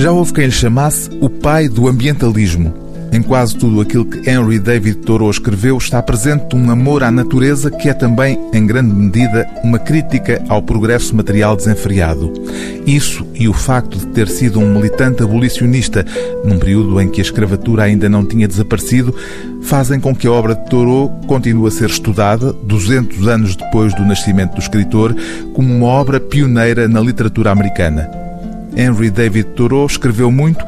Já houve quem lhe chamasse o pai do ambientalismo. Em quase tudo aquilo que Henry David Thoreau escreveu está presente um amor à natureza que é também, em grande medida, uma crítica ao progresso material desenfreado. Isso e o facto de ter sido um militante abolicionista num período em que a escravatura ainda não tinha desaparecido, fazem com que a obra de Thoreau continue a ser estudada, 200 anos depois do nascimento do escritor, como uma obra pioneira na literatura americana. Henry David Thoreau escreveu muito,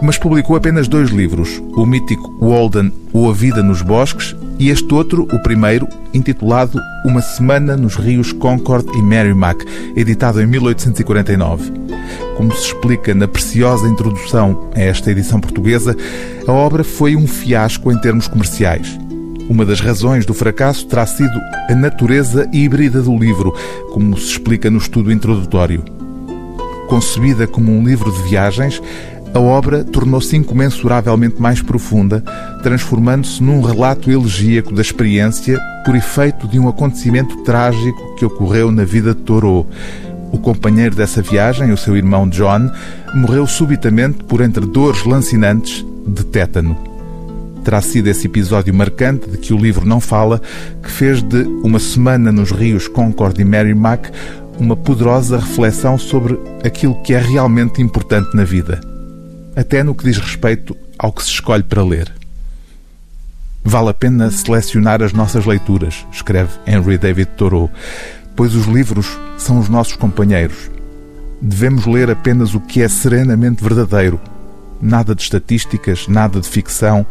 mas publicou apenas dois livros, o mítico Walden, O A Vida nos Bosques, e este outro, o primeiro, intitulado Uma Semana nos Rios Concord e Merrimack, editado em 1849. Como se explica na preciosa introdução a esta edição portuguesa, a obra foi um fiasco em termos comerciais. Uma das razões do fracasso terá sido a natureza híbrida do livro, como se explica no estudo introdutório. Concebida como um livro de viagens, a obra tornou-se incomensuravelmente mais profunda, transformando-se num relato elegíaco da experiência por efeito de um acontecimento trágico que ocorreu na vida de Thoreau. O companheiro dessa viagem, o seu irmão John, morreu subitamente por entre dores lancinantes de tétano. Terá sido esse episódio marcante de que o livro não fala que fez de Uma Semana nos Rios Concord e Merrimack uma poderosa reflexão sobre aquilo que é realmente importante na vida, até no que diz respeito ao que se escolhe para ler. Vale a pena selecionar as nossas leituras, escreve Henry David Thoreau, pois os livros são os nossos companheiros. Devemos ler apenas o que é serenamente verdadeiro. Nada de estatísticas, nada de ficção,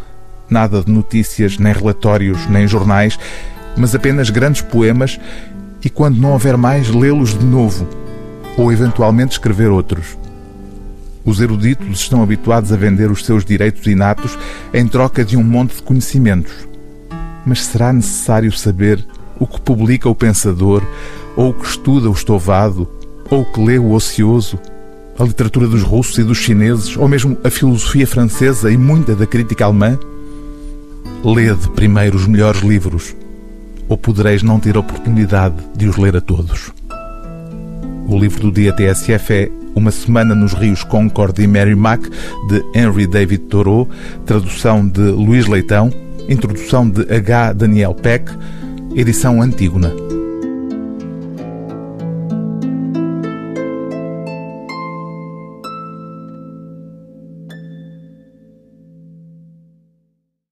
nada de notícias, nem relatórios, nem jornais, mas apenas grandes poemas e, quando não houver mais, lê-los de novo ou eventualmente escrever outros. Os eruditos estão habituados a vender os seus direitos inatos em troca de um monte de conhecimentos. Mas será necessário saber o que publica o pensador, ou o que estuda o estovado, ou o que lê o ocioso, a literatura dos russos e dos chineses, ou mesmo a filosofia francesa e muita da crítica alemã? Lede primeiro os melhores livros ou podereis não ter oportunidade de os ler a todos. O livro do dia TSF é Uma Semana nos Rios Concord e Merrimack, de Henry David Thoreau, tradução de Luís Leitão, introdução de H. Daniel Peck, edição Antígona.